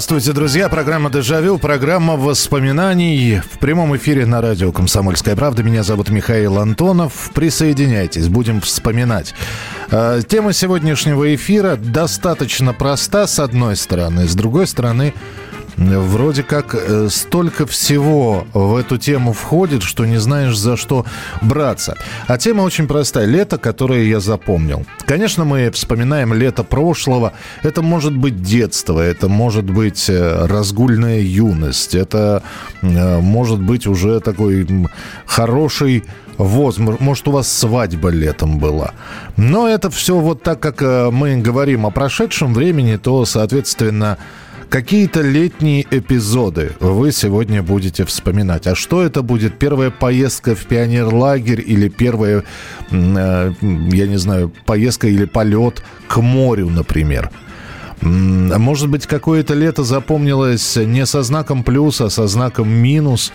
Здравствуйте, друзья. Программа «Дежавю», программа воспоминаний в прямом эфире на радио «Комсомольская правда». Меня зовут Михаил Антонов. Присоединяйтесь, будем вспоминать. Э, тема сегодняшнего эфира достаточно проста, с одной стороны. С другой стороны, вроде как э, столько всего в эту тему входит, что не знаешь, за что браться. А тема очень простая. Лето, которое я запомнил. Конечно, мы вспоминаем лето прошлого. Это может быть детство, это может быть э, разгульная юность, это э, может быть уже такой хороший ВОЗ, может, у вас свадьба летом была. Но это все вот так, как мы говорим о прошедшем времени, то, соответственно, Какие-то летние эпизоды вы сегодня будете вспоминать. А что это будет? Первая поездка в пионерлагерь или первая, э, я не знаю, поездка или полет к морю, например? Может быть, какое-то лето запомнилось не со знаком плюс, а со знаком минус.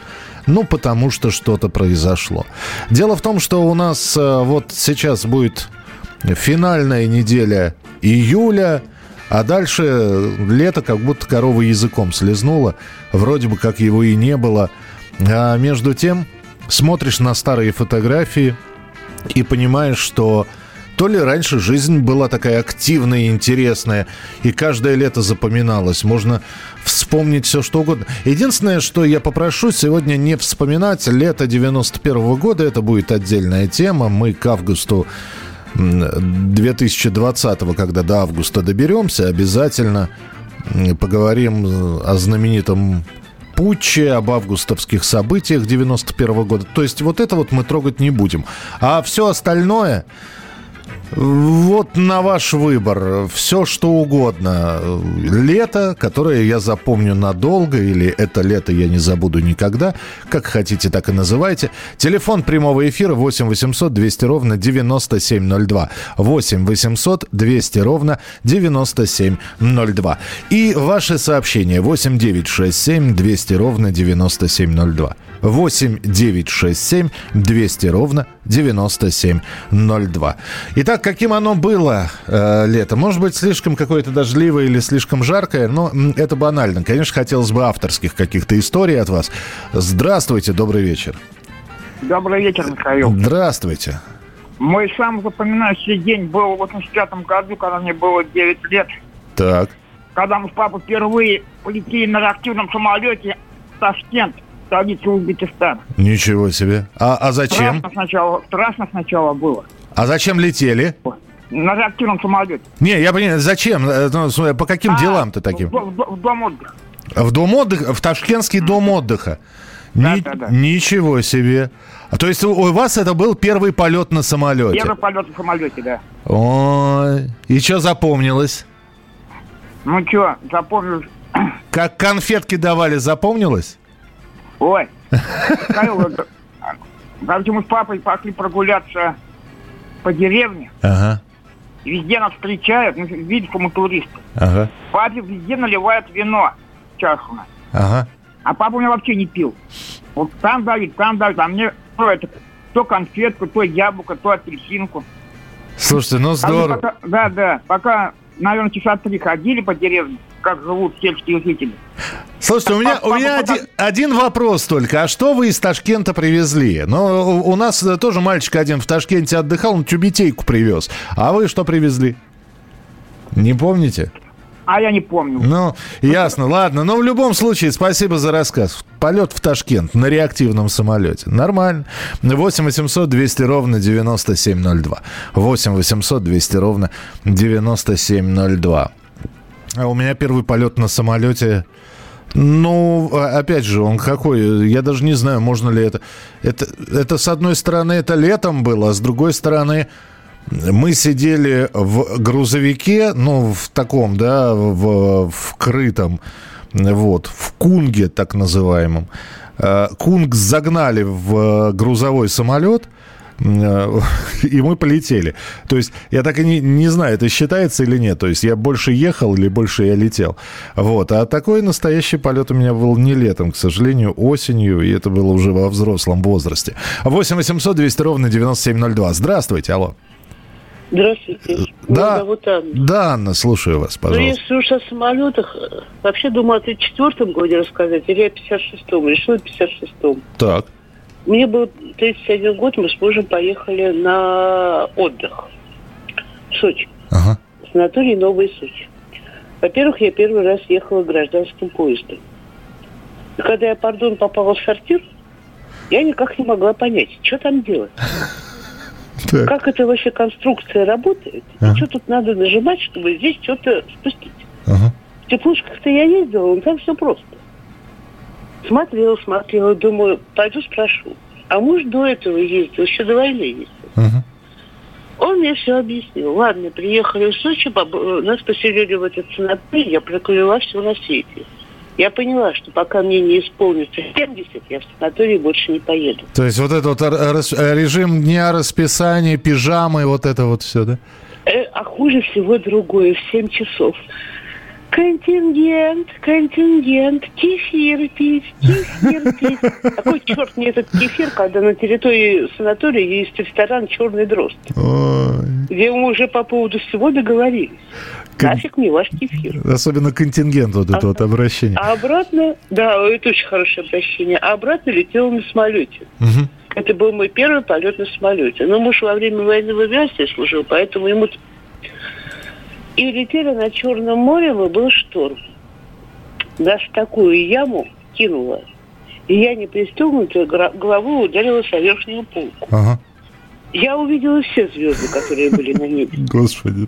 Ну, потому что что-то произошло. Дело в том, что у нас э, вот сейчас будет финальная неделя июля – а дальше лето как будто корова языком слезнула. Вроде бы как его и не было. А между тем смотришь на старые фотографии и понимаешь, что то ли раньше жизнь была такая активная и интересная, и каждое лето запоминалось. Можно вспомнить все, что угодно. Единственное, что я попрошу сегодня не вспоминать лето 91 -го года, это будет отдельная тема. Мы к августу 2020, когда до августа доберемся, обязательно поговорим о знаменитом путче, об августовских событиях 91 года. То есть вот это вот мы трогать не будем. А все остальное, вот на ваш выбор. Все, что угодно. Лето, которое я запомню надолго, или это лето я не забуду никогда. Как хотите, так и называйте. Телефон прямого эфира 8 800 200 ровно 9702. 8 800 200 ровно 9702. И ваши сообщения 8 9 6 7 200 ровно 9702. 8 9 6 7 200 ровно 9702. Итак, каким оно было э, лето? Может быть, слишком какое-то дождливое или слишком жаркое, но это банально. Конечно, хотелось бы авторских каких-то историй от вас. Здравствуйте, добрый вечер. Добрый вечер, Михаил. Здравствуйте. Мой самый запоминающий день был в 85 году, когда мне было 9 лет. Так. Когда мы с папой впервые полетели на реактивном самолете в Ташкент столица Узбекистана. Ничего себе. А, а зачем? Страшно сначала, страшно сначала было. А зачем летели? На реактивном самолете. Не, я понимаю, зачем? Э, ну, по каким а, делам-то таким? В, в, в дом отдыха. В дом отдыха? В Ташкентский дом отдыха? Да, Ни, да, да. Ничего себе. А то есть у, вас это был первый полет на самолете? Первый полет на самолете, да. Ой, и что запомнилось? Ну что, запомнилось? Как конфетки давали, запомнилось? Ой, Михаил, короче, мы с папой пошли прогуляться по деревне. Ага. Везде нас встречают, ну, видят, что мы туристы. Ага. Папе везде наливают вино чашу. Ага. А папа у меня вообще не пил. Вот там давит, там давит, а мне то, это, то конфетку, то яблоко, то апельсинку. Слушайте, ну здорово. Пока, да, да, пока, наверное, часа три ходили по деревне, как живут сельские жители. Слушайте, у меня, у меня один, один вопрос только. А что вы из Ташкента привезли? Ну, у нас тоже мальчик один в Ташкенте отдыхал, он тюбетейку привез. А вы что привезли? Не помните? А я не помню. Ну, ясно, ладно. Но в любом случае, спасибо за рассказ. Полет в Ташкент на реактивном самолете. Нормально. 8 800 200 ровно 9702. 8 800 200 ровно 9702. А у меня первый полет на самолете... Ну, а, опять же, он какой? Я даже не знаю, можно ли это... Это, это с одной стороны, это летом было, а с другой стороны, Мы сидели в грузовике, ну, в таком, да, в, в крытом, вот, в кунге так называемом. Э, кунг загнали в грузовой самолет, э, и мы полетели. То есть я так и не, не знаю, это считается или нет. То есть я больше ехал или больше я летел. Вот. А такой настоящий полет у меня был не летом, к сожалению, осенью, и это было уже во взрослом возрасте. 8 800 200 ровно 9702. Здравствуйте, алло. Здравствуйте. Да, Меня зовут Анна. Да, Анна, слушаю вас, пожалуйста. Ну, если уж о самолетах, вообще думаю о 34-м годе рассказать, или о 56-м. Решила 56-м. Так. Мне был 31 год, мы с мужем поехали на отдых в Сочи. Ага. Санаторий Новый Сочи. Во-первых, я первый раз ехала гражданским поездом. И когда я, пардон, попала в сортир, я никак не могла понять, что там делать. Так. Как это вообще конструкция работает? Ага. И что тут надо нажимать, чтобы здесь что-то спустить? Ага. В теплушках-то я ездила, но там все просто. Смотрела, смотрела, думаю, пойду спрошу. А муж до этого ездил, еще до войны ездил. Ага. Он мне все объяснил. Ладно, приехали в Сочи, нас поселили в этот санаторий, я прокляла все на свете я поняла, что пока мне не исполнится 70, я в санаторий больше не поеду. То есть вот этот вот режим дня расписания, пижамы, вот это вот все, да? Э, а хуже всего другое, в 7 часов. Контингент, контингент, кефир пить, кефир пить. Какой черт мне этот кефир, когда на территории санатория есть ресторан «Черный дрозд», Ой. где мы уже по поводу всего договорились. Кон... Нафиг мне ваш кефир. Особенно контингент вот это а, вот обращение. А обратно, да, это очень хорошее обращение. А обратно летела на самолете. Угу. Это был мой первый полет на самолете. Но муж во время войны в авиации служил, поэтому ему... И летели на Черном море, и был шторм. Даже такую яму кинула. И я не пристегнутая головой ударилась о верхнюю полку. Ага. Я увидела все звезды, которые были на небе. Господи.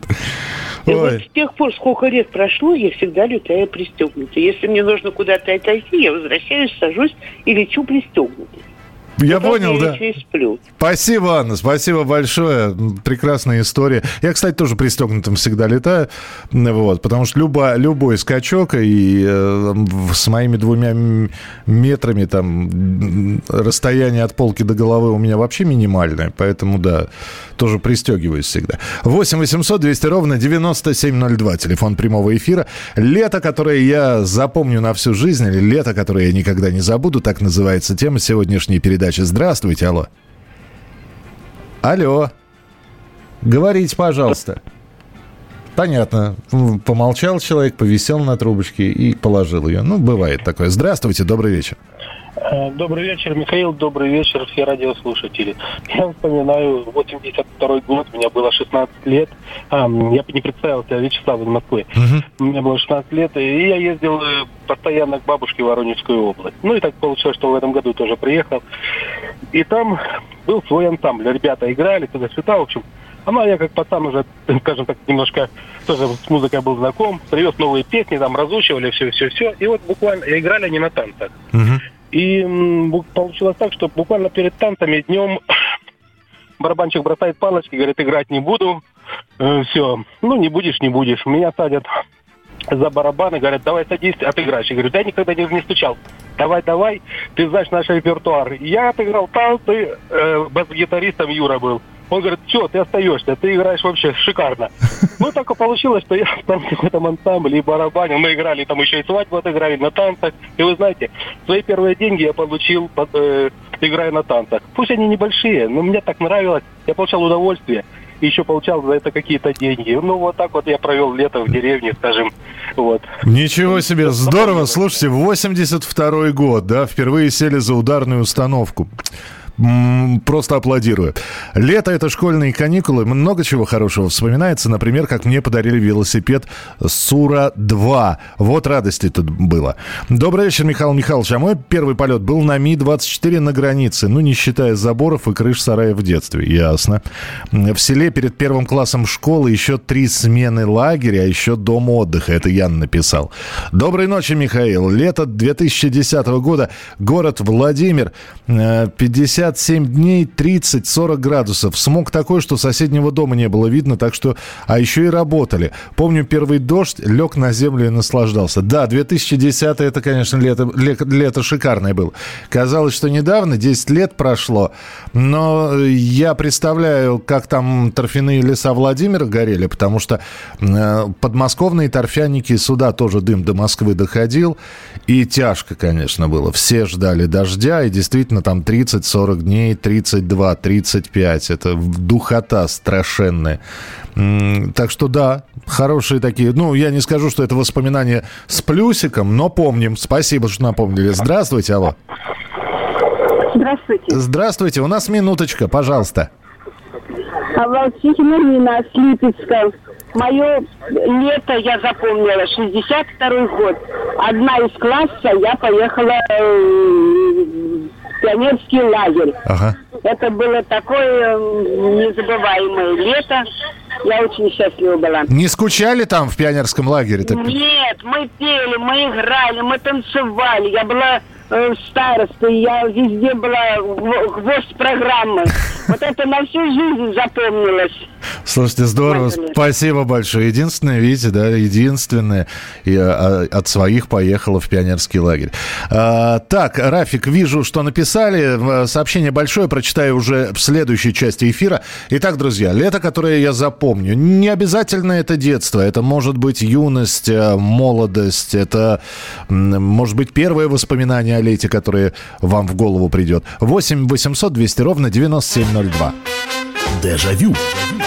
И Ой. вот с тех пор, сколько лет прошло, я всегда летаю пристегнутой. Если мне нужно куда-то отойти, я возвращаюсь, сажусь и лечу пристегнутой. Я понял, да. Спасибо, Анна, спасибо большое. Прекрасная история. Я, кстати, тоже пристегнутым всегда летаю, вот, потому что любо, любой скачок и э, с моими двумя метрами там расстояние от полки до головы у меня вообще минимальное, поэтому, да, тоже пристегиваюсь всегда. 8 800 200 ровно 9702, телефон прямого эфира. Лето, которое я запомню на всю жизнь, или лето, которое я никогда не забуду, так называется тема сегодняшней передачи. Здравствуйте, алло. Алло. Говорите, пожалуйста. Понятно. Помолчал человек, повисел на трубочке и положил ее. Ну, бывает такое. Здравствуйте, добрый вечер. Э, добрый вечер, Михаил. Добрый вечер, все радиослушатели. Я вспоминаю 82 год, мне было 16 лет. А, я не представился, я Вячеслав из Москвы. Угу. Мне было 16 лет, и я ездил э, постоянно к бабушке в Воронежскую область. Ну и так получилось, что в этом году тоже приехал. И там был свой ансамбль. Ребята играли, туда-сюда, в общем. А ну, а я как пацан уже, скажем так, немножко тоже с музыкой был знаком, привез новые песни, там разучивали все-все-все. И вот буквально играли они на танцах. Угу. И получилось так, что буквально перед танцами днем барабанщик бросает палочки, говорит, играть не буду. Э, все, ну не будешь, не будешь. Меня садят за барабаны, говорят, давай садись, отыграешь. Я говорю, да я никогда не, не стучал. Давай, давай, ты знаешь наш репертуар. Я отыграл танцы, э, бас-гитаристом Юра был. Он говорит, что, ты остаешься, ты играешь вообще шикарно. Ну, так и получилось, что я там в этом ансамбле и барабане. Мы играли, там еще и свадьбу отыграли на танцах. И вы знаете, свои первые деньги я получил, э, играя на танцах. Пусть они небольшие, но мне так нравилось. Я получал удовольствие. И еще получал за это какие-то деньги. Ну, вот так вот я провел лето в деревне, скажем. Вот. Ничего себе, здорово. Слушайте, 82 год, да, впервые сели за ударную установку. Просто аплодирую. Лето — это школьные каникулы. Много чего хорошего вспоминается. Например, как мне подарили велосипед Сура-2. Вот радости тут было. Добрый вечер, Михаил Михайлович. А мой первый полет был на Ми-24 на границе. Ну, не считая заборов и крыш сарая в детстве. Ясно. В селе перед первым классом школы еще три смены лагеря, а еще дом отдыха. Это Ян написал. Доброй ночи, Михаил. Лето 2010 года. Город Владимир. 50 67 дней 30-40 градусов. Смог такой, что соседнего дома не было видно, так что... А еще и работали. Помню, первый дождь, лег на землю и наслаждался. Да, 2010 это, конечно, лето, лето шикарное было. Казалось, что недавно, 10 лет прошло, но я представляю, как там торфяные леса Владимира горели, потому что э, подмосковные торфяники сюда тоже дым до Москвы доходил. И тяжко, конечно, было. Все ждали дождя, и действительно там 30-40 дней, 32, 35. Это духота страшенная. Так что да, хорошие такие. Ну, я не скажу, что это воспоминания с плюсиком, но помним. Спасибо, что напомнили. Здравствуйте, алло. Здравствуйте. Здравствуйте. У нас минуточка, пожалуйста. Волчихина Нина с Липецка. Мое лето я запомнила, 62 год. Одна из класса я поехала э, пионерский лагерь. Ага. Это было такое незабываемое лето. Я очень счастлива была. Не скучали там в пионерском лагере? -то? Нет, мы пели, мы играли, мы танцевали. Я была э, старостой, я везде была гвоздь программы. Вот это на всю жизнь запомнилось. Слушайте, здорово, спасибо большое. Единственное, видите, да, единственное, я от своих поехала в пионерский лагерь. А, так, Рафик, вижу, что написали. Сообщение большое, прочитаю уже в следующей части эфира. Итак, друзья, лето, которое я запомню. Не обязательно это детство, это может быть юность, молодость, это может быть первое воспоминание о лете, которое вам в голову придет. 8 800 200 ровно 9702. Дежавю. Дежавю.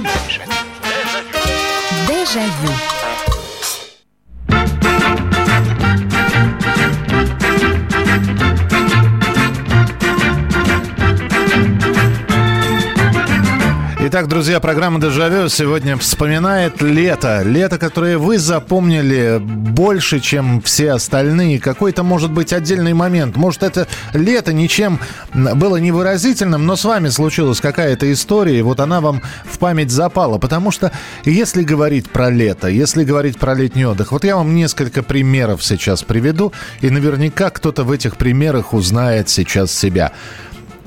Evangelho Итак, друзья, программа «Дежавю» сегодня вспоминает лето. Лето, которое вы запомнили больше, чем все остальные. Какой-то, может быть, отдельный момент. Может, это лето ничем было невыразительным, но с вами случилась какая-то история, и вот она вам в память запала. Потому что если говорить про лето, если говорить про летний отдых, вот я вам несколько примеров сейчас приведу, и наверняка кто-то в этих примерах узнает сейчас себя.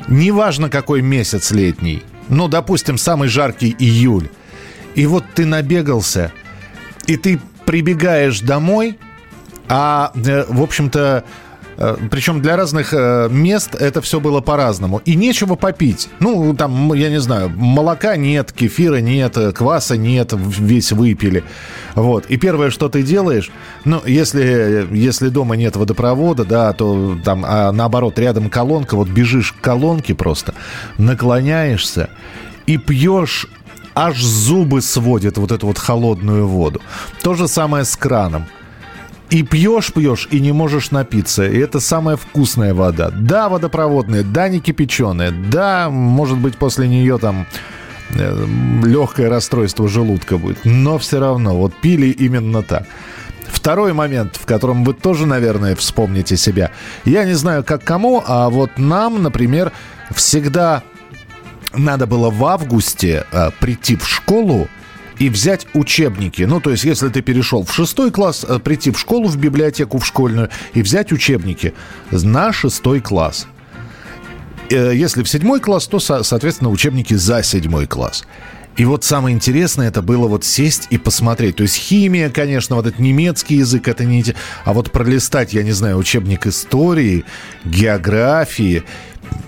Неважно, какой месяц летний – ну, допустим, самый жаркий июль, и вот ты набегался, и ты прибегаешь домой, а, э, в общем-то, причем для разных э, мест это все было по-разному. И нечего попить. Ну, там, я не знаю, молока нет, кефира нет, кваса нет, весь выпили. Вот. И первое, что ты делаешь, ну, если, если дома нет водопровода, да, то там, а наоборот, рядом колонка, вот бежишь к колонке просто, наклоняешься и пьешь аж зубы сводит вот эту вот холодную воду. То же самое с краном. И пьешь, пьешь, и не можешь напиться. И это самая вкусная вода. Да, водопроводная, да, не кипяченая, да, может быть, после нее там э, легкое расстройство желудка будет. Но все равно, вот пили именно так. Второй момент, в котором вы тоже, наверное, вспомните себя. Я не знаю, как кому, а вот нам, например, всегда надо было в августе э, прийти в школу и взять учебники. Ну, то есть, если ты перешел в шестой класс, э, прийти в школу, в библиотеку, в школьную и взять учебники на шестой класс. Э, если в седьмой класс, то, соответственно, учебники за седьмой класс. И вот самое интересное это было вот сесть и посмотреть. То есть химия, конечно, вот этот немецкий язык, это не... А вот пролистать, я не знаю, учебник истории, географии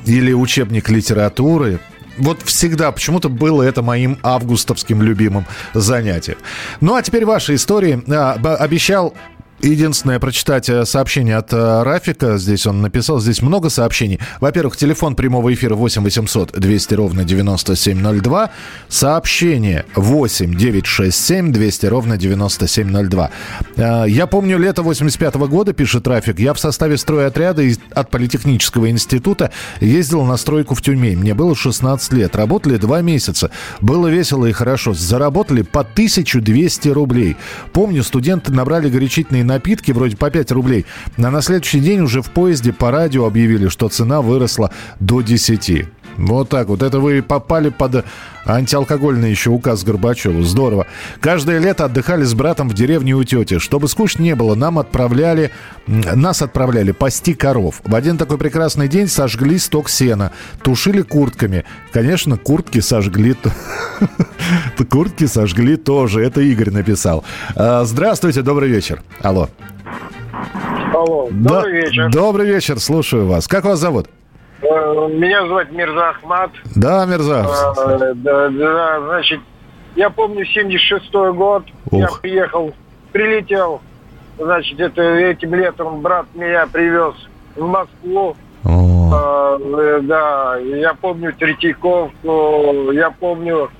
или учебник литературы – вот всегда почему-то было это моим августовским любимым занятием. Ну а теперь ваши истории. А, обещал Единственное, прочитать э, сообщение от э, Рафика. Здесь он написал, здесь много сообщений. Во-первых, телефон прямого эфира 8 800 200 ровно 9702. Сообщение 8 967 200 ровно 9702. Э, я помню лето 85 -го года, пишет Рафик. Я в составе стройотряда от Политехнического института ездил на стройку в Тюмень. Мне было 16 лет. Работали два месяца. Было весело и хорошо. Заработали по 1200 рублей. Помню, студенты набрали горячительные напитки вроде по 5 рублей. А на следующий день уже в поезде по радио объявили, что цена выросла до 10. Вот так вот. Это вы попали под антиалкогольный еще указ Горбачева. Здорово. Каждое лето отдыхали с братом в деревне у тети. Чтобы скучно не было, нам отправляли, нас отправляли пасти коров. В один такой прекрасный день сожгли сток сена. Тушили куртками. Конечно, куртки сожгли... Куртки сожгли тоже. Это Игорь написал. А, здравствуйте, добрый вечер. Алло. Алло, добрый вечер. Добрый вечер, слушаю вас. Как вас зовут? Меня зовут Мирза Ахмат. Да, Мирза. Э, да, да, значит, я помню 76-й год. Ух. Я приехал, прилетел. Значит, это этим летом брат меня привез в Москву. О. Э, да, я помню Третьяковку, я помню,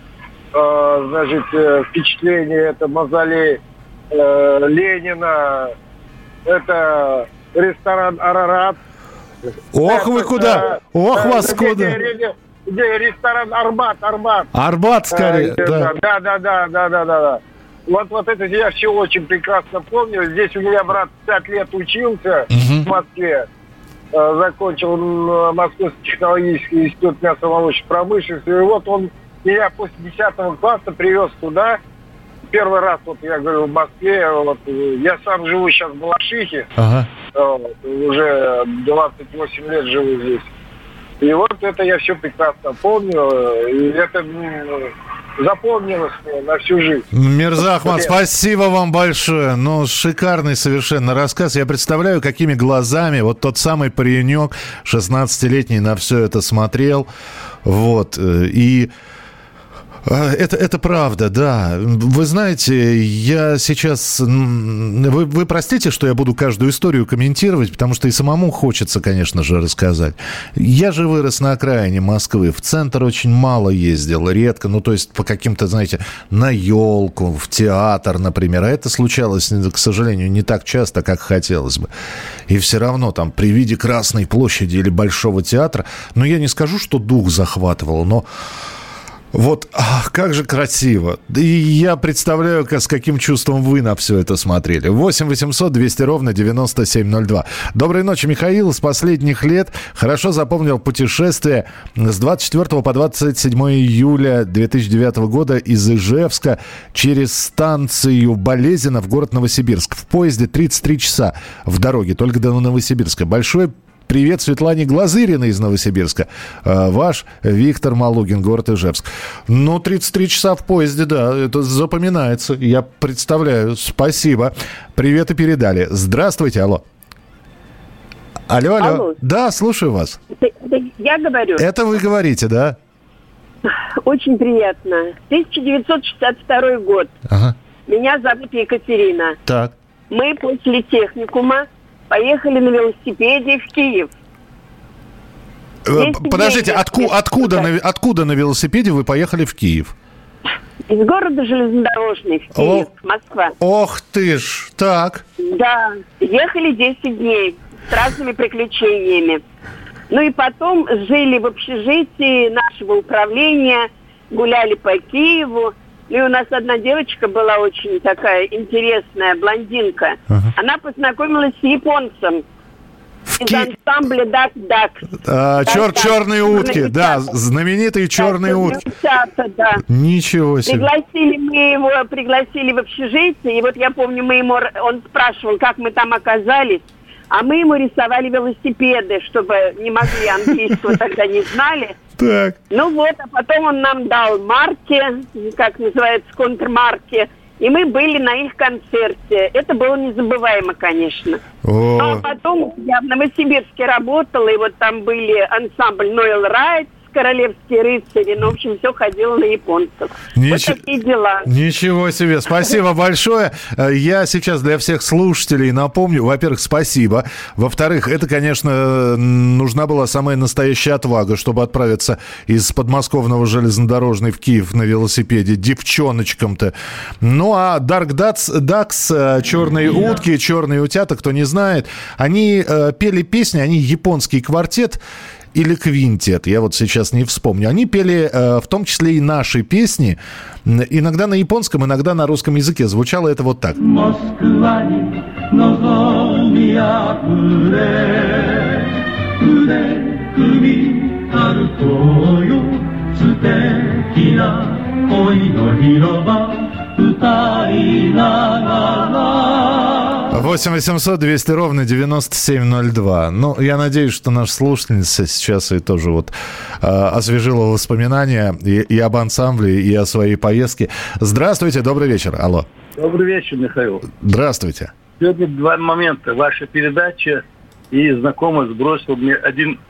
э, значит, впечатление, это мавзолей э, Ленина, это ресторан «Арарат», Ох вы куда! Ох вас куда! Где ресторан Арбат, Арбат. Арбат скорее, да. Да, да, да, да, да, да. Вот, вот это я все очень прекрасно помню. Здесь у меня брат 5 лет учился угу. в Москве. Закончил Московский технологический институт мясомолочной промышленности. И вот он меня после 10 класса привез туда. Первый раз, вот я говорю, в Москве. Вот, я сам живу сейчас в Балашихе. Ага. Вот, уже 28 лет живу здесь. И вот это я все прекрасно помню. И это запомнилось на всю жизнь. Мирза Ахмад, спасибо вам большое. Ну, шикарный совершенно рассказ. Я представляю, какими глазами вот тот самый паренек 16-летний на все это смотрел. Вот. Э, и это, это правда, да. Вы знаете, я сейчас... Вы, вы простите, что я буду каждую историю комментировать, потому что и самому хочется, конечно же, рассказать. Я же вырос на окраине Москвы. В центр очень мало ездил, редко. Ну, то есть по каким-то, знаете, на елку, в театр, например. А это случалось, к сожалению, не так часто, как хотелось бы. И все равно там при виде Красной площади или Большого театра, ну, я не скажу, что дух захватывал, но вот ах, как же красиво. И я представляю, как, с каким чувством вы на все это смотрели. 8 800 200 ровно 9702. Доброй ночи, Михаил. С последних лет хорошо запомнил путешествие с 24 по 27 июля 2009 года из Ижевска через станцию Болезина в город Новосибирск. В поезде 33 часа в дороге, только до Новосибирска. Большой Привет Светлане Глазыриной из Новосибирска. А, ваш Виктор Малугин, город Ижевск. Ну, 33 часа в поезде, да, это запоминается. Я представляю. Спасибо. Привет и передали. Здравствуйте, алло. Алло, алло. алло. Да, слушаю вас. Я говорю. Это вы говорите, да? Очень приятно. 1962 год. Ага. Меня зовут Екатерина. Так. Мы после техникума поехали на велосипеде в Киев. Э, подождите, отку, откуда, на, откуда на велосипеде вы поехали в Киев? Из города железнодорожный в Киев, О, Москва. Ох ты ж, так. Да, ехали 10 дней с разными приключениями. Ну и потом жили в общежитии нашего управления, гуляли по Киеву. И у нас одна девочка была очень такая интересная, блондинка. Ага. Она познакомилась с японцем. В из Ки... ансамбля Дак Дак. А, чер, черные утки, да, знаменитые черные да, утки. да. Ничего себе. Пригласили мы его, пригласили в общежитие, и вот я помню, мы ему, он спрашивал, как мы там оказались, а мы ему рисовали велосипеды, чтобы не могли английского тогда не знали. Так. Ну вот, а потом он нам дал марки, как называется, контрмарки. И мы были на их концерте. Это было незабываемо, конечно. О. Ну, а потом я в Новосибирске работала, и вот там были ансамбль Нойл Райтс, королевские рыцари. Ну, в общем, все ходило на японцев. Нич... Вот такие дела. Ничего себе. Спасибо большое. Э, я сейчас для всех слушателей напомню. Во-первых, спасибо. Во-вторых, это, конечно, нужна была самая настоящая отвага, чтобы отправиться из подмосковного железнодорожной в Киев на велосипеде девчоночкам-то. Ну, а Dark Ducks, Ducks черные утки, черные утята, кто не знает, они э, пели песни, они японский квартет или квинтет, я вот сейчас не вспомню. Они пели э, в том числе и наши песни, иногда на японском, иногда на русском языке. Звучало это вот так. Москва, 8 800 200 ровно 9702. Ну, я надеюсь, что наша слушательница сейчас и тоже вот э, освежила воспоминания и, и об ансамбле, и о своей поездке. Здравствуйте, добрый вечер. Алло. Добрый вечер, Михаил. Здравствуйте. Сегодня два момента. Ваша передача и знакомый сбросил мне один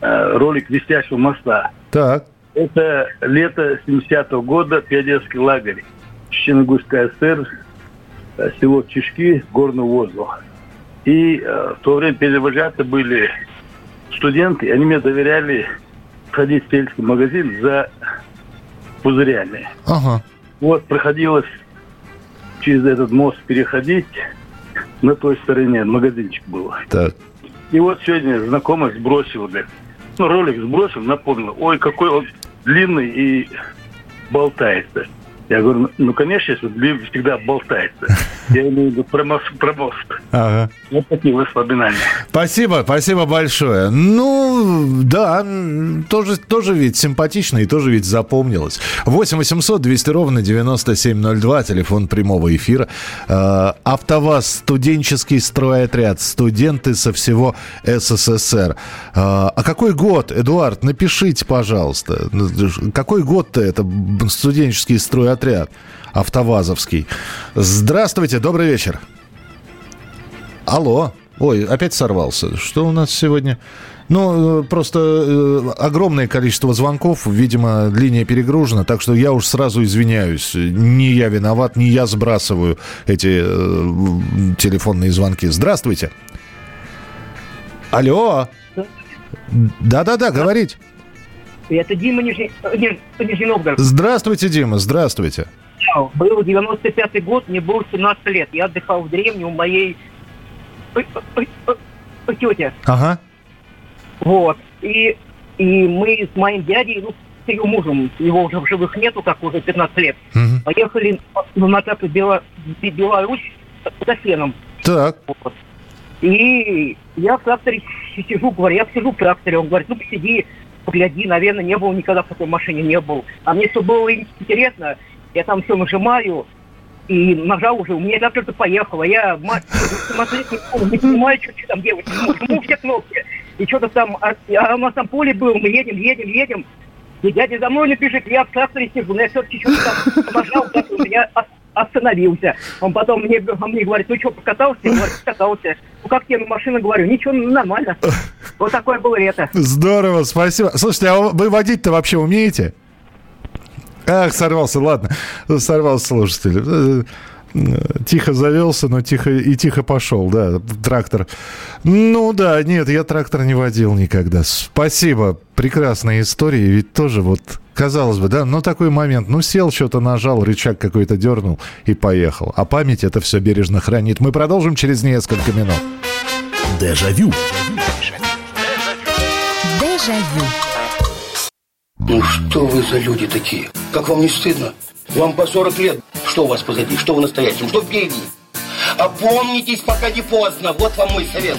э, ролик «Висящего моста». Так. Это лето 70-го года, пионерский лагерь. Чеченгульская ССР, село Чешки, горный воздух. И э, в то время перевожаты были студенты, они мне доверяли ходить в сельский магазин за пузырями. Ага. Вот приходилось через этот мост переходить. На той стороне магазинчик был. Так. И вот сегодня знакомый сбросил, говорит, ну, ролик сбросил, напомнил, ой, какой он длинный и болтается. Я говорю, ну, конечно, если длинный всегда болтается. Я имею в виду про мост. Про мост. Ага. Вот такие воспоминания. Спасибо, спасибо большое. Ну, да, тоже, тоже ведь симпатично и тоже ведь запомнилось. 8 800 200 ровно 9702, телефон прямого эфира. Э, АвтоВАЗ, студенческий стройотряд, студенты со всего СССР. Э, а какой год, Эдуард, напишите, пожалуйста. Какой год-то это студенческий стройотряд? Автовазовский. Здравствуйте, добрый вечер. Алло. Ой, опять сорвался. Что у нас сегодня? Ну, э, просто э, огромное количество звонков, видимо, линия перегружена, так что я уж сразу извиняюсь. Не я виноват, не я сбрасываю эти э, телефонные звонки. Здравствуйте. Алло. Да-да-да, говорить. Это Дима Нижний, Нижний Новгород. Здравствуйте, Дима, здравствуйте. Был 95-й год, мне было 17 лет. Я отдыхал в деревне у моей тети. Ага. Вот. И, и мы с моим дядей, ну, с ее мужем, его уже в живых нету, как уже 15 лет, угу. поехали на тракторе Бело, Беларусь за феном. Так. Вот. И я в тракторе сижу, говорю, я сижу в тракторе, он говорит, ну посиди, погляди, наверное, не было никогда в такой машине, не был. А мне все было интересно, я там все нажимаю, и нажал уже, у меня трактор поехала. Я мать, смотреть не, не понимаю, что, что там делать. Жму все кнопки. И что-то там, а, а у нас там поле было, мы едем, едем, едем. И дядя за мной напишет, я в тракторе сижу, но я все-таки что-то там нажал, так у меня остановился. Он потом мне, он мне говорит, ну что, покатался? Я говорю, покатался. Ну как тебе на машину говорю? Ничего, нормально. Вот такое было лето. Здорово, спасибо. Слушайте, а вы водить-то вообще умеете? Ах, сорвался, ладно. Сорвался слушатель. Э, тихо завелся, но тихо и тихо пошел, да, трактор. Ну да, нет, я трактор не водил никогда. Спасибо, прекрасная история, ведь тоже вот, казалось бы, да, ну такой момент, ну сел, что-то нажал, рычаг какой-то дернул и поехал. А память это все бережно хранит. Мы продолжим через несколько минут. Дежавю. Дежавю. Ну что вы за люди такие? Как вам не стыдно? Вам по 40 лет. Что у вас позади? Что в настоящем? Что впереди? Опомнитесь, пока не поздно. Вот вам мой совет.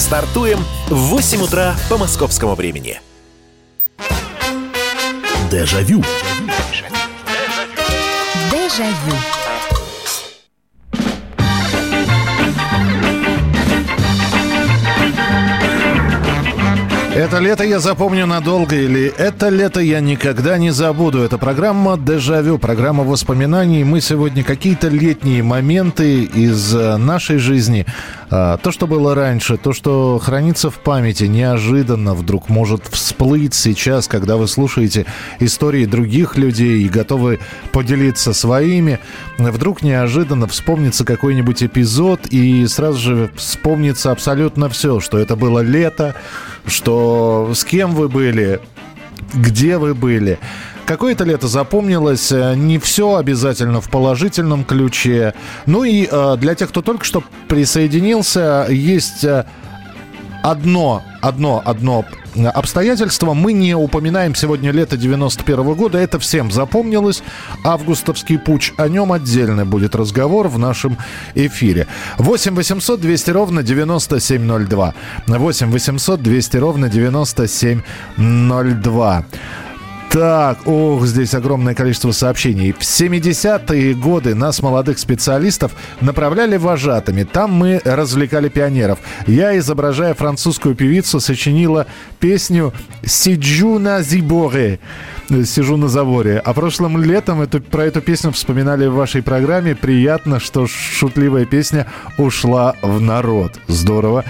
Стартуем в 8 утра по московскому времени. Дежавю. Дежавю. Дежавю. Это лето я запомню надолго или это лето я никогда не забуду. Это программа «Дежавю», программа воспоминаний. Мы сегодня какие-то летние моменты из э, нашей жизни. А, то, что было раньше, то, что хранится в памяти, неожиданно вдруг может всплыть сейчас, когда вы слушаете истории других людей и готовы поделиться своими. Вдруг неожиданно вспомнится какой-нибудь эпизод и сразу же вспомнится абсолютно все, что это было лето, что с кем вы были, где вы были. Какое-то лето запомнилось, э, не все обязательно в положительном ключе. Ну и э, для тех, кто только что присоединился, есть э, одно, одно, одно обстоятельство. Мы не упоминаем сегодня лето 91 -го года. Это всем запомнилось. Августовский путь. О нем отдельно будет разговор в нашем эфире. 8 800 200 ровно 9702. 8 800 200 ровно 9702. Так, ох, здесь огромное количество сообщений. В 70-е годы нас, молодых специалистов, направляли вожатыми. Там мы развлекали пионеров. Я, изображая французскую певицу, сочинила песню «Сиджу на зиборе» сижу на заборе. А прошлым летом эту, про эту песню вспоминали в вашей программе. Приятно, что шутливая песня ушла в народ. Здорово.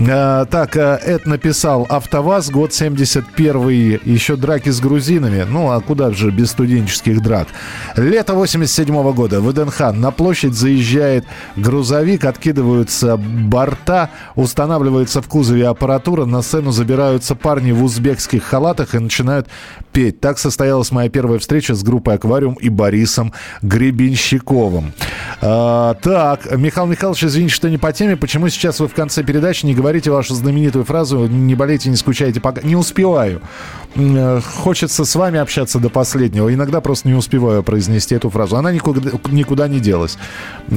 А, так, а, это написал АвтоВАЗ, год 71 еще драки с грузинами. Ну, а куда же без студенческих драк? Лето 87 -го года. ВДНХ. На площадь заезжает грузовик, откидываются борта, устанавливается в кузове аппаратура, на сцену забираются парни в узбекских халатах и начинают петь. Так состоялась моя первая встреча с группой «Аквариум» и Борисом Гребенщиковым. А, так, Михаил Михайлович, извините, что не по теме. Почему сейчас вы в конце передачи не говорите вашу знаменитую фразу «Не болейте, не скучайте пока». Не успеваю. Э, хочется с вами общаться до последнего. Иногда просто не успеваю произнести эту фразу. Она никуда, никуда не делась.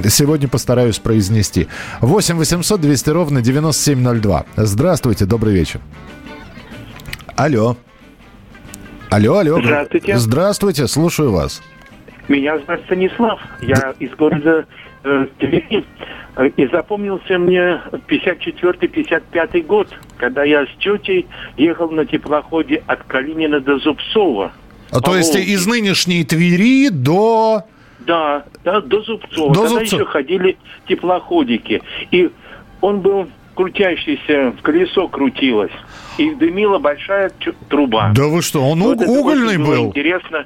Сегодня постараюсь произнести. 8 800 200 ровно 9702. Здравствуйте, добрый вечер. Алло. Алло, алло. Здравствуйте. Здравствуйте, слушаю вас. Меня зовут Станислав. Я из города э, Тверь. Э, и запомнился мне 54-55 год, когда я с тетей ехал на теплоходе от Калинина до Зубцова. А то есть из нынешней Твери до... Да, да, до Зубцова. До Тогда Зубцова. еще ходили теплоходики. И он был крутящийся, колесо крутилось. И дымила большая труба. Да вы что, он Вот угольный был? Интересно.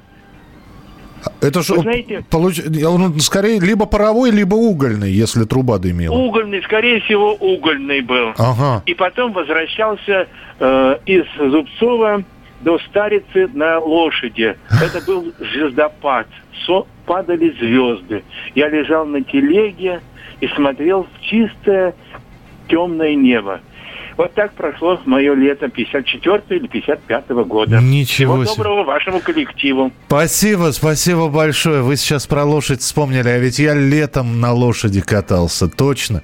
Это же Вы знаете- получ- он скорее либо паровой, либо угольный, если труба дымила. Угольный, скорее всего, угольный был. Ага. И потом возвращался э, из Зубцова до Старицы на лошади. Это был звездопад. Со- падали звезды. Я лежал на телеге и смотрел в чистое темное небо. Вот так прошло мое лето 54 или 55 года. Ничего Всего себе. доброго вашему коллективу. Спасибо, спасибо большое. Вы сейчас про лошадь вспомнили, а ведь я летом на лошади катался, точно.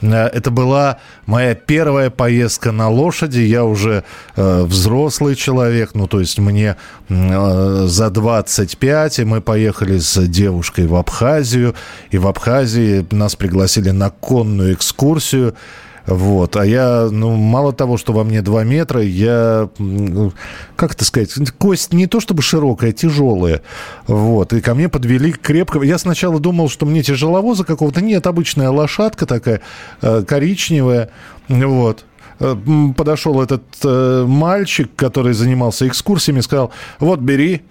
Э, Это была моя первая поездка на лошади. Я уже э, взрослый человек, ну то есть мне э, за 25, и мы поехали с девушкой в Абхазию. И в Абхазии нас пригласили на конную экскурсию. Вот, а я, ну, мало того, что во мне 2 метра, я, как это сказать, кость не то чтобы широкая, тяжелая. Вот, и ко мне подвели крепко. Я сначала думал, что мне тяжеловоза какого-то. Нет, обычная лошадка такая, э, коричневая. Вот. Э, Подошел этот э, мальчик, который занимался экскурсиями, сказал, вот, бери.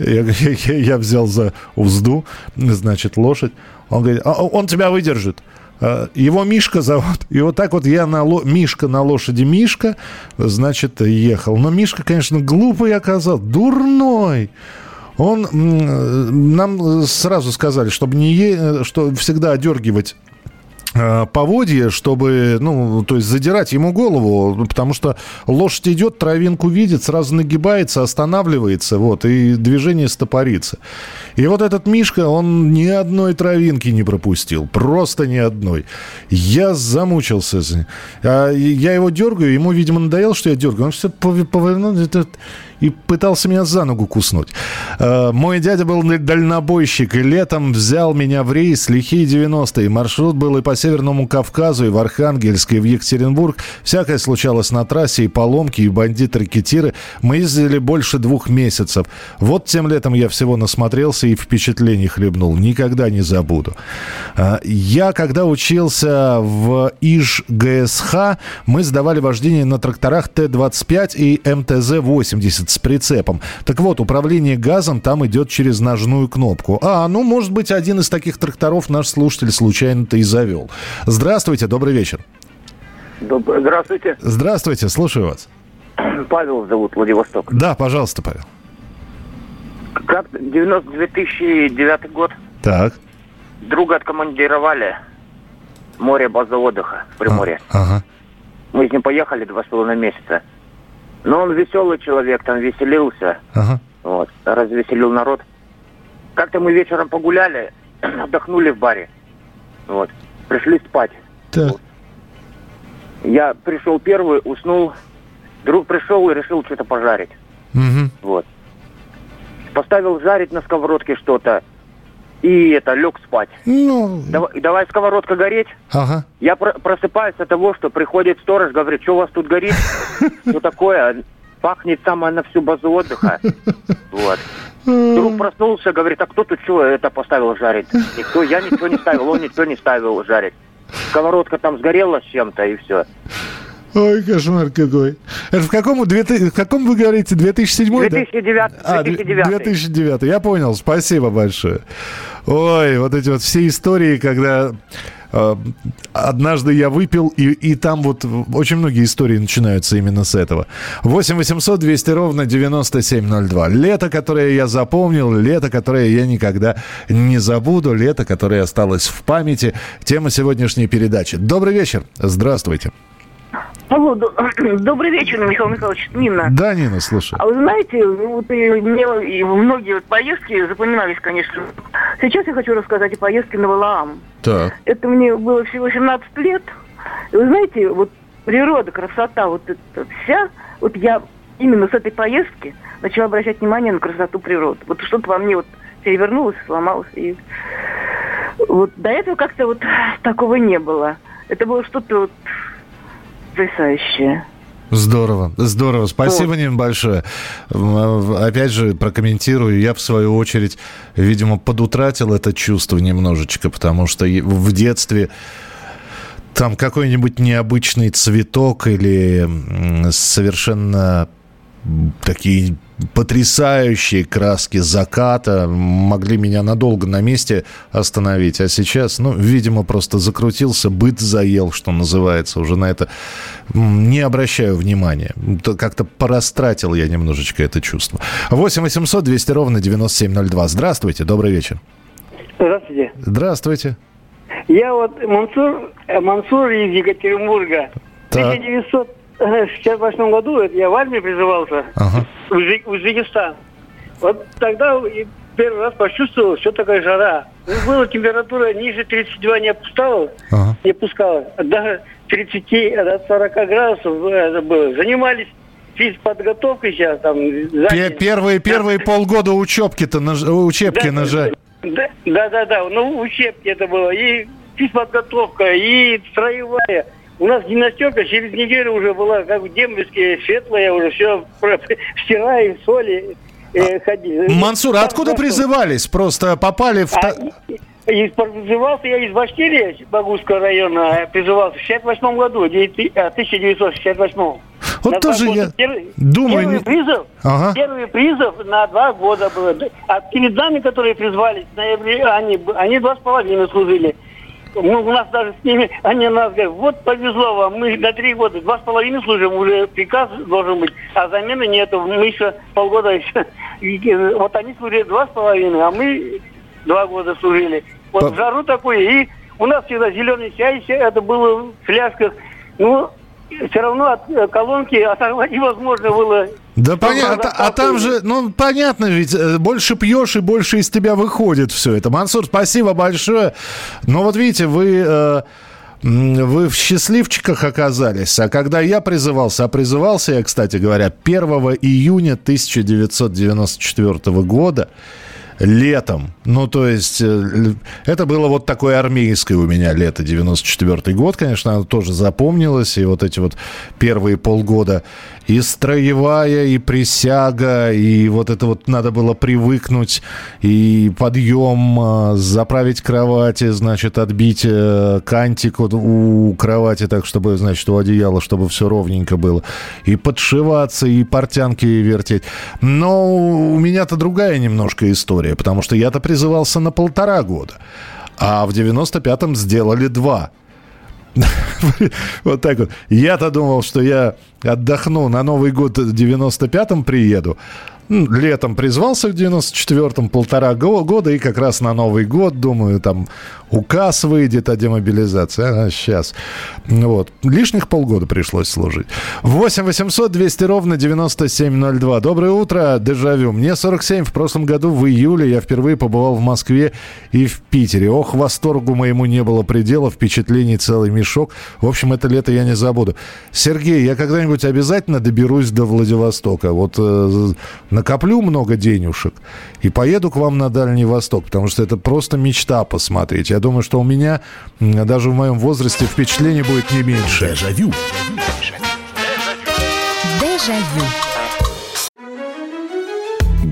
Я, я- я взял за узду, значит, лошадь. Он говорит, «А, он тебя выдержит. А, Его Мишка зовут. И вот так вот я на ло... Мишка на лошади Мишка, значит, ехал. Но Мишка, конечно, глупый оказался, дурной. Он нам сразу сказали, чтобы не е... что всегда одергивать э, поводье, чтобы, ну, то есть задирать ему голову, потому что лошадь идет, травинку видит, сразу нагибается, останавливается, вот, и движение стопорится. И вот этот Мишка, он ни одной травинки не пропустил, просто ни одной. Я замучился. А Я его дергаю, ему, видимо, надоело, что я дергаю. Он все повернул, и пытался меня за ногу куснуть. Э, мой дядя был дальнобойщик, и летом взял меня в рейс лихие 90-е. Маршрут был и по Северному Кавказу, и в Архангельск, и в Екатеринбург. Всякое случалось на трассе, и поломки, и бандиты-ракетиры. Мы ездили больше двух месяцев. Вот тем летом я всего насмотрелся и впечатлений хлебнул. Никогда не забуду. Э, я, когда учился в ИЖ ГСХ, мы сдавали вождение на тракторах Т-25 и МТЗ-80 с прицепом. Так вот, управление газом там идет через ножную кнопку. А, ну, может быть, один из таких тракторов наш слушатель случайно-то и завел. Здравствуйте, добрый вечер. Здравствуйте. Здравствуйте, слушаю вас. Павел зовут, Владивосток. Да, пожалуйста, Павел. Как 90, 2009 год. Так. Друга откомандировали. Море, база отдыха в Приморье. А, ага. Мы с ним поехали два с половиной месяца. Но он веселый человек, там веселился. Ага. Вот, развеселил народ. Как-то мы вечером погуляли, отдохнули в баре. Вот. Пришли спать. Так. Вот. Я пришел первый, уснул. Друг пришел и решил что-то пожарить. Угу. Вот. Поставил жарить на сковородке что-то. И это, лег спать. Ну... Давай, давай сковородка гореть. Ага. Я про- просыпаюсь от того, что приходит сторож, говорит, что у вас тут горит? Что такое? Пахнет самое на всю базу отдыха. Вот. Друг проснулся, говорит, а кто тут что это поставил жарить? Никто, я ничего не ставил, он ничего не ставил жарить. Сковородка там сгорела с чем-то, и все. Ой, кошмар какой. Это в каком, 2000, в каком вы говорите, 2007 2009. Да? 2009. А, 2009. Я понял, спасибо большое. Ой, вот эти вот все истории, когда э, однажды я выпил, и, и там вот очень многие истории начинаются именно с этого. 8 800 200 ровно 9702. Лето, которое я запомнил, лето, которое я никогда не забуду, лето, которое осталось в памяти. Тема сегодняшней передачи. Добрый вечер. Здравствуйте. Алло, добрый вечер, Михаил Михайлович, Нина. Да, Нина, слушай. А вы знаете, вот и мне и многие вот поездки запоминались, конечно. Сейчас я хочу рассказать о поездке на Валаам. Так. Это мне было всего 17 лет. И вы знаете, вот природа, красота, вот эта вся, вот я именно с этой поездки начала обращать внимание на красоту природы. Вот что-то во мне вот перевернулось, сломалось. И вот до этого как-то вот такого не было. Это было что-то вот потрясающее. Здорово, здорово. Спасибо, вот. Нин, большое. Опять же, прокомментирую. Я, в свою очередь, видимо, подутратил это чувство немножечко, потому что в детстве там какой-нибудь необычный цветок или совершенно такие потрясающие краски заката могли меня надолго на месте остановить. А сейчас, ну, видимо, просто закрутился, быт заел, что называется. Уже на это не обращаю внимания. Как-то порастратил я немножечко это чувство. 8 800 200 ровно 9702. Здравствуйте, добрый вечер. Здравствуйте. Здравствуйте. Я вот Мансур, Мансур из Екатеринбурга. Так. 1900 в 68 году я в армии призывался ага. в Узбекистан. Вот тогда первый раз почувствовал, что такое жара. Ну, была температура ниже 32 не опускала, ага. не опускала. Даже 30 до 40 градусов это было. Занимались физподготовкой сейчас там. Занялись. Первые, первые да. полгода учебки-то, учебки да, на жаре. Да, да, да, да. Ну, учебки это было. И физподготовка, и строевая. У нас гимнастерка через неделю уже была, как в Дембельске, светлая, уже все стираем, соли э, ходили. Мансур, а откуда призывались? Просто попали в... А, и призывался я из Башкирии, Багульского района, призывался в 68 году, 1968. Вот на тоже я первый, думаю... Первый призыв, ага. первый призыв на два года было. А перед нами, которые призвались в ноябре, они, они два с половиной служили. Ну, у нас даже с ними, они нас говорят, вот повезло вам, мы на три года, два с половиной служим, уже приказ должен быть, а замены нету, мы еще полгода еще. Вот они служили два с половиной, а мы два года служили. Вот По... жару такую, и у нас всегда зеленый чай, это было в фляжках. Ну, все равно от колонки оторвать невозможно было. Да понятно, а, а там же, ну понятно ведь, больше пьешь и больше из тебя выходит все это. Мансур, спасибо большое. Но вот видите, вы... Э, вы в счастливчиках оказались. А когда я призывался, а призывался я, кстати говоря, 1 июня 1994 года, летом. Ну, то есть, э, это было вот такое армейское у меня лето, 94 год, конечно, оно тоже запомнилось, и вот эти вот первые полгода и строевая, и присяга, и вот это вот надо было привыкнуть, и подъем, а, заправить кровати, значит, отбить э, кантик у кровати так, чтобы, значит, у одеяла, чтобы все ровненько было, и подшиваться, и портянки вертеть. Но у меня-то другая немножко история, потому что я-то призывался на полтора года, а в 95-м сделали два – вот так вот. Я-то думал, что я отдохну на Новый год в 95-м приеду, летом призвался в 94-м, полтора года, и как раз на Новый год, думаю, там указ выйдет о демобилизации. А, сейчас. Вот. Лишних полгода пришлось служить. 8 800 200 ровно 9702. Доброе утро, Дежавю. Мне 47. В прошлом году в июле я впервые побывал в Москве и в Питере. Ох, восторгу моему не было предела, впечатлений целый мешок. В общем, это лето я не забуду. Сергей, я когда-нибудь обязательно доберусь до Владивостока. Вот э, накоплю много денежек и поеду к вам на Дальний Восток, потому что это просто мечта посмотреть. Я думаю, что у меня даже в моем возрасте впечатление будет не меньше. Дежавю. Дежавю.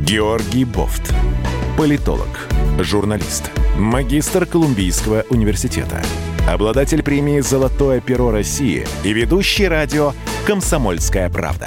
Георгий Бофт. Политолог, журналист, магистр Колумбийского университета, обладатель премии «Золотое перо России» и ведущий радио «Комсомольская правда»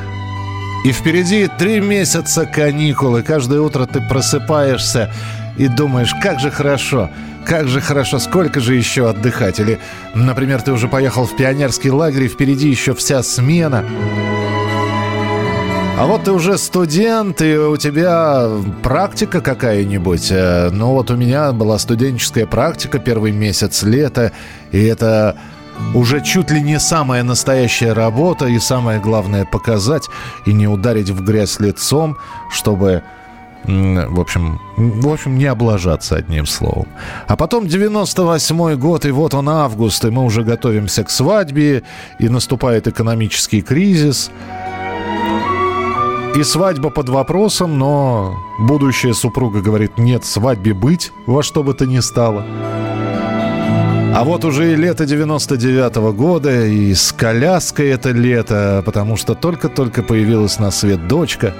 и впереди три месяца каникулы. Каждое утро ты просыпаешься и думаешь, как же хорошо, как же хорошо, сколько же еще отдыхать. Или, например, ты уже поехал в пионерский лагерь, и впереди еще вся смена. А вот ты уже студент, и у тебя практика какая-нибудь. Э, ну вот у меня была студенческая практика первый месяц лета, и это уже чуть ли не самая настоящая работа и самое главное показать и не ударить в грязь лицом, чтобы в общем, в общем, не облажаться одним словом. А потом 98 год, и вот он август, и мы уже готовимся к свадьбе, и наступает экономический кризис. И свадьба под вопросом, но будущая супруга говорит, нет, свадьбе быть во что бы то ни стало. А вот уже и лето 99 -го года, и с коляской это лето, потому что только-только появилась на свет дочка.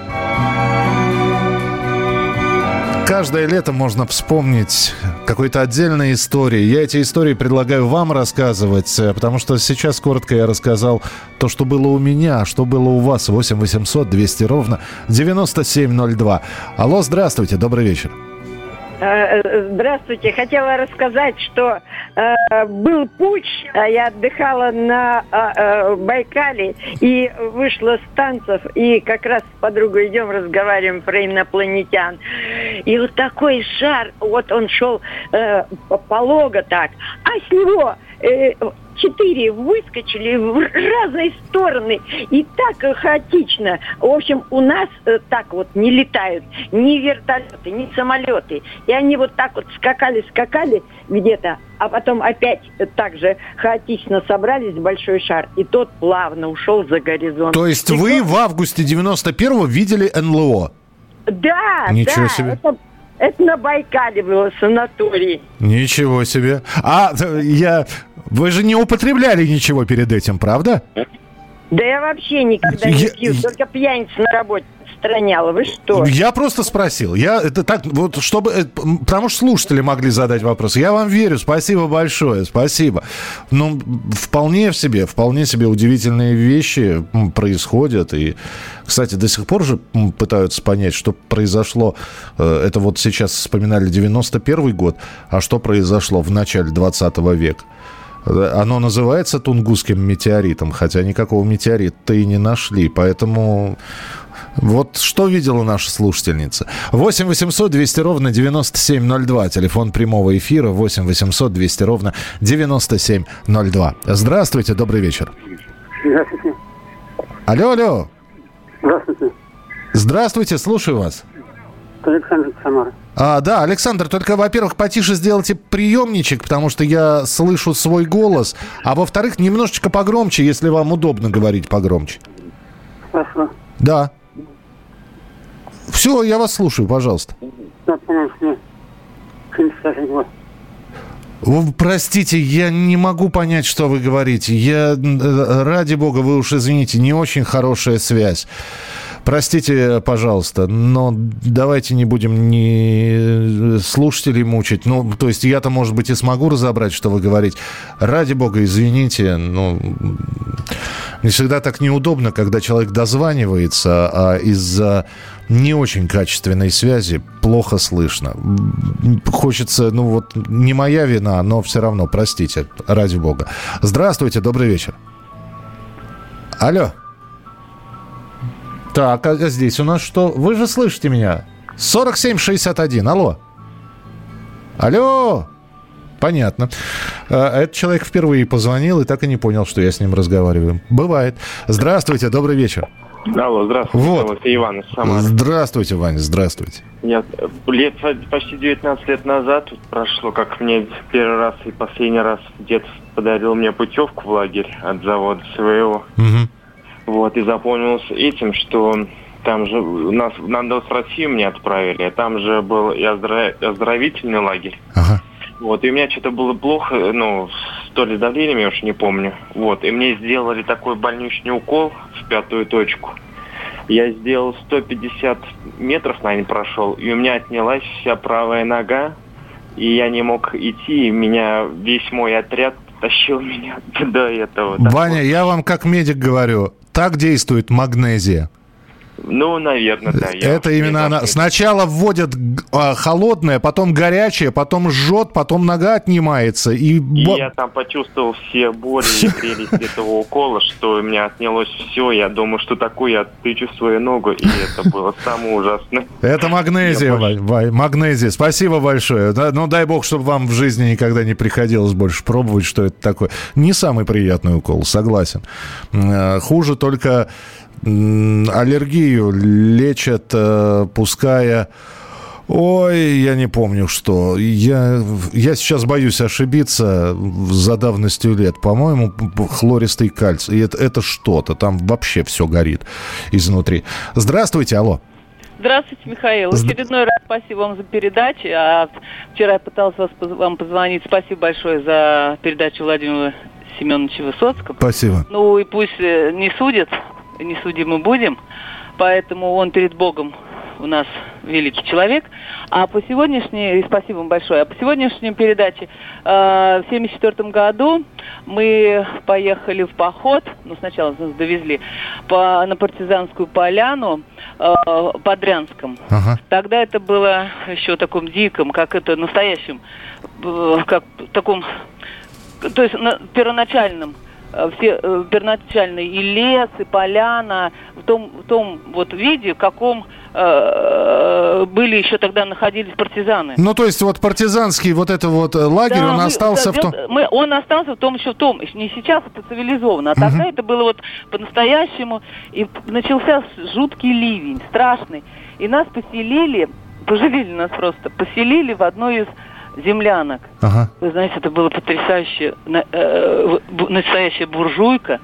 Каждое лето можно вспомнить какой-то отдельной истории. Я эти истории предлагаю вам рассказывать, э, потому что сейчас коротко я рассказал то, что было у меня, что было у вас. 8 800 200 ровно 9702. Алло, здравствуйте, добрый вечер. Э, э, здравствуйте. Хотела рассказать, что э, был путь, я отдыхала на Байкале и вышла с танцев, и как раз с подругой идем, разговариваем про инопланетян. И вот такой шар, вот он шел полого так, а с него четыре выскочили в разные стороны. И так хаотично. В общем, у нас э, так вот не летают ни вертолеты, ни самолеты. И они вот так вот скакали-скакали где-то, а потом опять так же хаотично собрались в большой шар, и тот плавно ушел за горизонт. То есть и вы вот... в августе 91-го видели НЛО? Да, Ничего да, себе. Это это на Байкале было, санаторий. Ничего себе. А я... Вы же не употребляли ничего перед этим, правда? Да я вообще никогда не пью, только пьяница на работе отстраняла. Вы что? Я просто спросил. Я это так, вот чтобы, э, потому что слушатели могли задать вопрос. Я вам верю. Спасибо большое. Спасибо. Ну, вполне в себе, вполне себе удивительные вещи происходят. И, кстати, до сих пор же пытаются понять, что произошло. Э, это вот сейчас вспоминали 91 год, а что произошло в начале 20 века. Оно называется Тунгусским метеоритом, хотя никакого метеорита и не нашли. Поэтому вот что видела наша слушательница. 8 800 200 ровно 9702. Телефон прямого эфира 8 800 200 ровно 9702. Здравствуйте, добрый вечер. Здравствуйте. Алло, алло. Здравствуйте. Здравствуйте, слушаю вас. Александр Самара. А, да, Александр, только, во-первых, потише сделайте приемничек, потому что я слышу свой голос. А во-вторых, немножечко погромче, если вам удобно говорить погромче. Хорошо. Да. Все, я вас слушаю, пожалуйста. Да, по-моему, мне 71 год. Вы, Простите, я не могу понять, что вы говорите. Я, э, ради бога, вы уж извините, не очень хорошая связь. Простите, пожалуйста, но давайте не будем ни слушателей мучить. Ну, то есть я-то, может быть, и смогу разобрать, что вы говорите. Ради бога, извините, ну, не всегда так неудобно, когда человек дозванивается, а из-за не очень качественной связи плохо слышно. Хочется, ну вот, не моя вина, но все равно, простите, ради бога. Здравствуйте, добрый вечер. Алло. Так, а здесь у нас что? Вы же слышите меня? 4761, алло. Алло. Понятно. А, Этот человек впервые позвонил и так и не понял, что я с ним разговариваю. Бывает. Здравствуйте, добрый вечер. Алло, здравствуйте. Вот. Это Иван из Самары. Здравствуйте, Ваня, здравствуйте. Нет, лет, почти 19 лет назад прошло, как мне первый раз и последний раз дед подарил мне путевку в лагерь от завода своего. Вот, и запомнился этим, что там же нас на Дос Россию мне отправили, а там же был и оздоровительный лагерь. Вот, и у меня что-то было плохо, ну, то ли давлением, я уж не помню. Вот, и мне сделали такой больничный укол в пятую точку. Я сделал 150 метров, наверное, прошел, и у меня отнялась вся правая нога, и я не мог идти, и меня весь мой отряд тащил меня до этого. Ваня, я вам как медик говорю, так действует магнезия. Ну, наверное, да. я Это именно она. Сначала вводят а, холодное, потом горячее, потом жжет, потом нога отнимается. И, И я там почувствовал все боли и прелесть этого укола, что у меня отнялось все. Я думаю, что такое, я тычу свою ногу, и это было самое ужасное. Это магнезия, магнезия. Спасибо большое. Ну, дай бог, чтобы вам в жизни никогда не приходилось больше пробовать, что это такое. Не самый приятный укол, согласен. Э, Хуже только аллергию лечат, э, пуская... Ой, я не помню что. Я, я сейчас боюсь ошибиться за давностью лет. По-моему, хлористый кальций. И это, это что-то. Там вообще все горит изнутри. Здравствуйте, алло. Здравствуйте, Михаил. В очередной раз спасибо вам за передачи. А вчера я пыталась вас, вам позвонить. Спасибо большое за передачу Владимира Семеновича Высоцкого. Спасибо. Ну и пусть э, не судят, не судимы будем. Поэтому он перед Богом у нас великий человек. А по сегодняшней, и спасибо вам большое, а по сегодняшней передаче э, в 1974 году мы поехали в поход, ну сначала нас довезли, по, на партизанскую поляну э, под Рянском. Тогда это было еще таком диком, как это настоящем, э, как таком, то есть на первоначальном все э, первоначальный и лес, и поляна в том, в том вот виде, в каком э, были еще тогда находились партизаны. Ну, то есть вот партизанский вот это вот э, лагерь, Да, он мы- остался да, в том... мы- он остался в том еще в том, не сейчас это цивилизованно, а тогда это было вот по-настоящему. И начался жуткий ливень, страшный. И нас поселили, пожалели нас просто, поселили в одной из землянок. Вы знаете, это было потрясающе. Э, Настоящая буржуйка.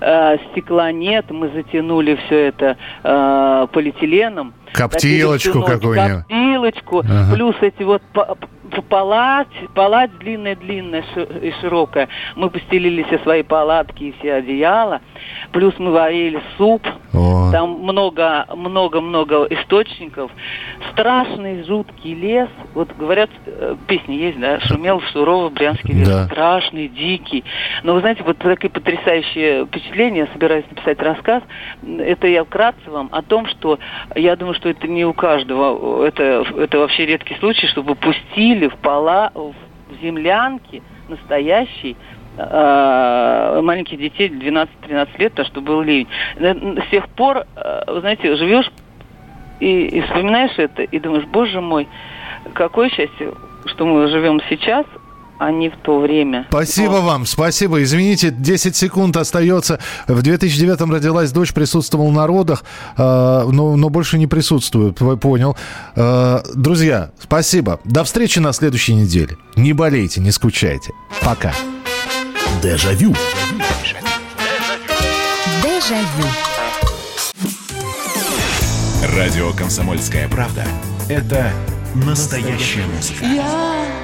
Э, Стекла нет, мы затянули все это э, полиэтиленом. Коптилочку какую-нибудь. Коптилочку, Ага. плюс эти вот па- п- палать, палать длинная-длинная и широкая. Мы постелили все свои палатки и все одеяла. Плюс мы варили суп. Там много, много, много источников. Страшный, жуткий лес. Вот говорят, э, песни есть, да, шумел суровый брянский лес. Да. Страшный, дикий. Но вы знаете, вот такие потрясающие впечатления, я собираюсь написать рассказ. Это я вкратце вам о том, что я думаю, что это не у каждого. Это, это вообще редкий случай, чтобы пустили в пола, в землянки настоящий э, маленьких детей 12-13 лет, то, что был ливень. С тех пор, э, вы знаете, живешь и, и вспоминаешь это, и думаешь, боже мой, какое счастье, что мы живем сейчас, а не в то время. Спасибо вот. вам, спасибо. Извините, 10 секунд остается. В 2009 родилась дочь, присутствовал на родах, э, но, но больше не присутствует, понял. Э, друзья, спасибо. До встречи на следующей неделе. Не болейте, не скучайте. Пока. Дежавю. Дежавю. Радио «Комсомольская правда» — это настоящая музыка. Я